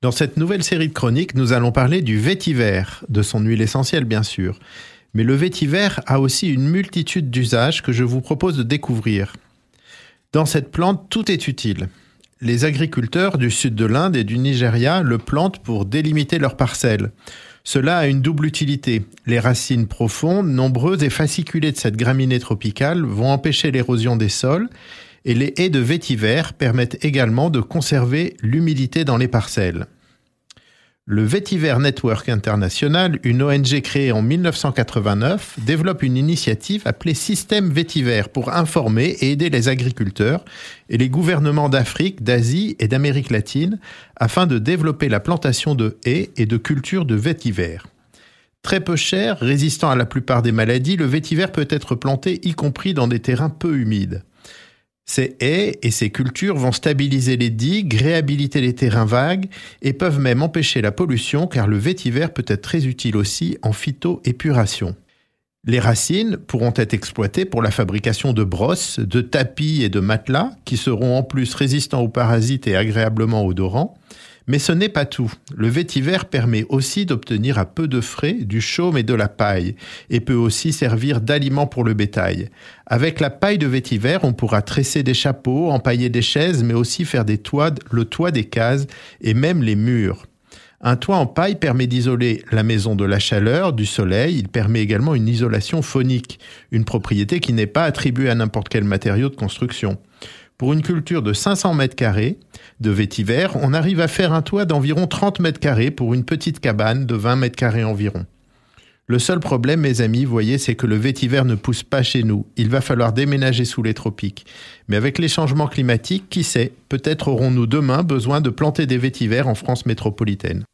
Dans cette nouvelle série de chroniques, nous allons parler du vétiver, de son huile essentielle bien sûr. Mais le vétiver a aussi une multitude d'usages que je vous propose de découvrir. Dans cette plante, tout est utile. Les agriculteurs du sud de l'Inde et du Nigeria le plantent pour délimiter leurs parcelles. Cela a une double utilité. Les racines profondes, nombreuses et fasciculées de cette graminée tropicale vont empêcher l'érosion des sols et les haies de vétiver permettent également de conserver l'humidité dans les parcelles. Le Vétiver Network International, une ONG créée en 1989, développe une initiative appelée Système Vétiver pour informer et aider les agriculteurs et les gouvernements d'Afrique, d'Asie et d'Amérique latine afin de développer la plantation de haies et de cultures de vétiver. Très peu cher, résistant à la plupart des maladies, le vétiver peut être planté y compris dans des terrains peu humides. Ces haies et ces cultures vont stabiliser les digues, réhabiliter les terrains vagues et peuvent même empêcher la pollution car le vétiver peut être très utile aussi en phytoépuration. Les racines pourront être exploitées pour la fabrication de brosses, de tapis et de matelas qui seront en plus résistants aux parasites et agréablement odorants. Mais ce n'est pas tout. Le vétiver permet aussi d'obtenir à peu de frais du chaume et de la paille, et peut aussi servir d'aliment pour le bétail. Avec la paille de vétiver, on pourra tresser des chapeaux, empailler des chaises, mais aussi faire des toits, le toit des cases et même les murs. Un toit en paille permet d'isoler la maison de la chaleur, du soleil. Il permet également une isolation phonique, une propriété qui n'est pas attribuée à n'importe quel matériau de construction. Pour une culture de 500 mètres carrés de vétiver, on arrive à faire un toit d'environ 30 mètres carrés pour une petite cabane de 20 mètres carrés environ. Le seul problème, mes amis, voyez, c'est que le vétiver ne pousse pas chez nous. Il va falloir déménager sous les tropiques. Mais avec les changements climatiques, qui sait, peut-être aurons-nous demain besoin de planter des vétivers en France métropolitaine.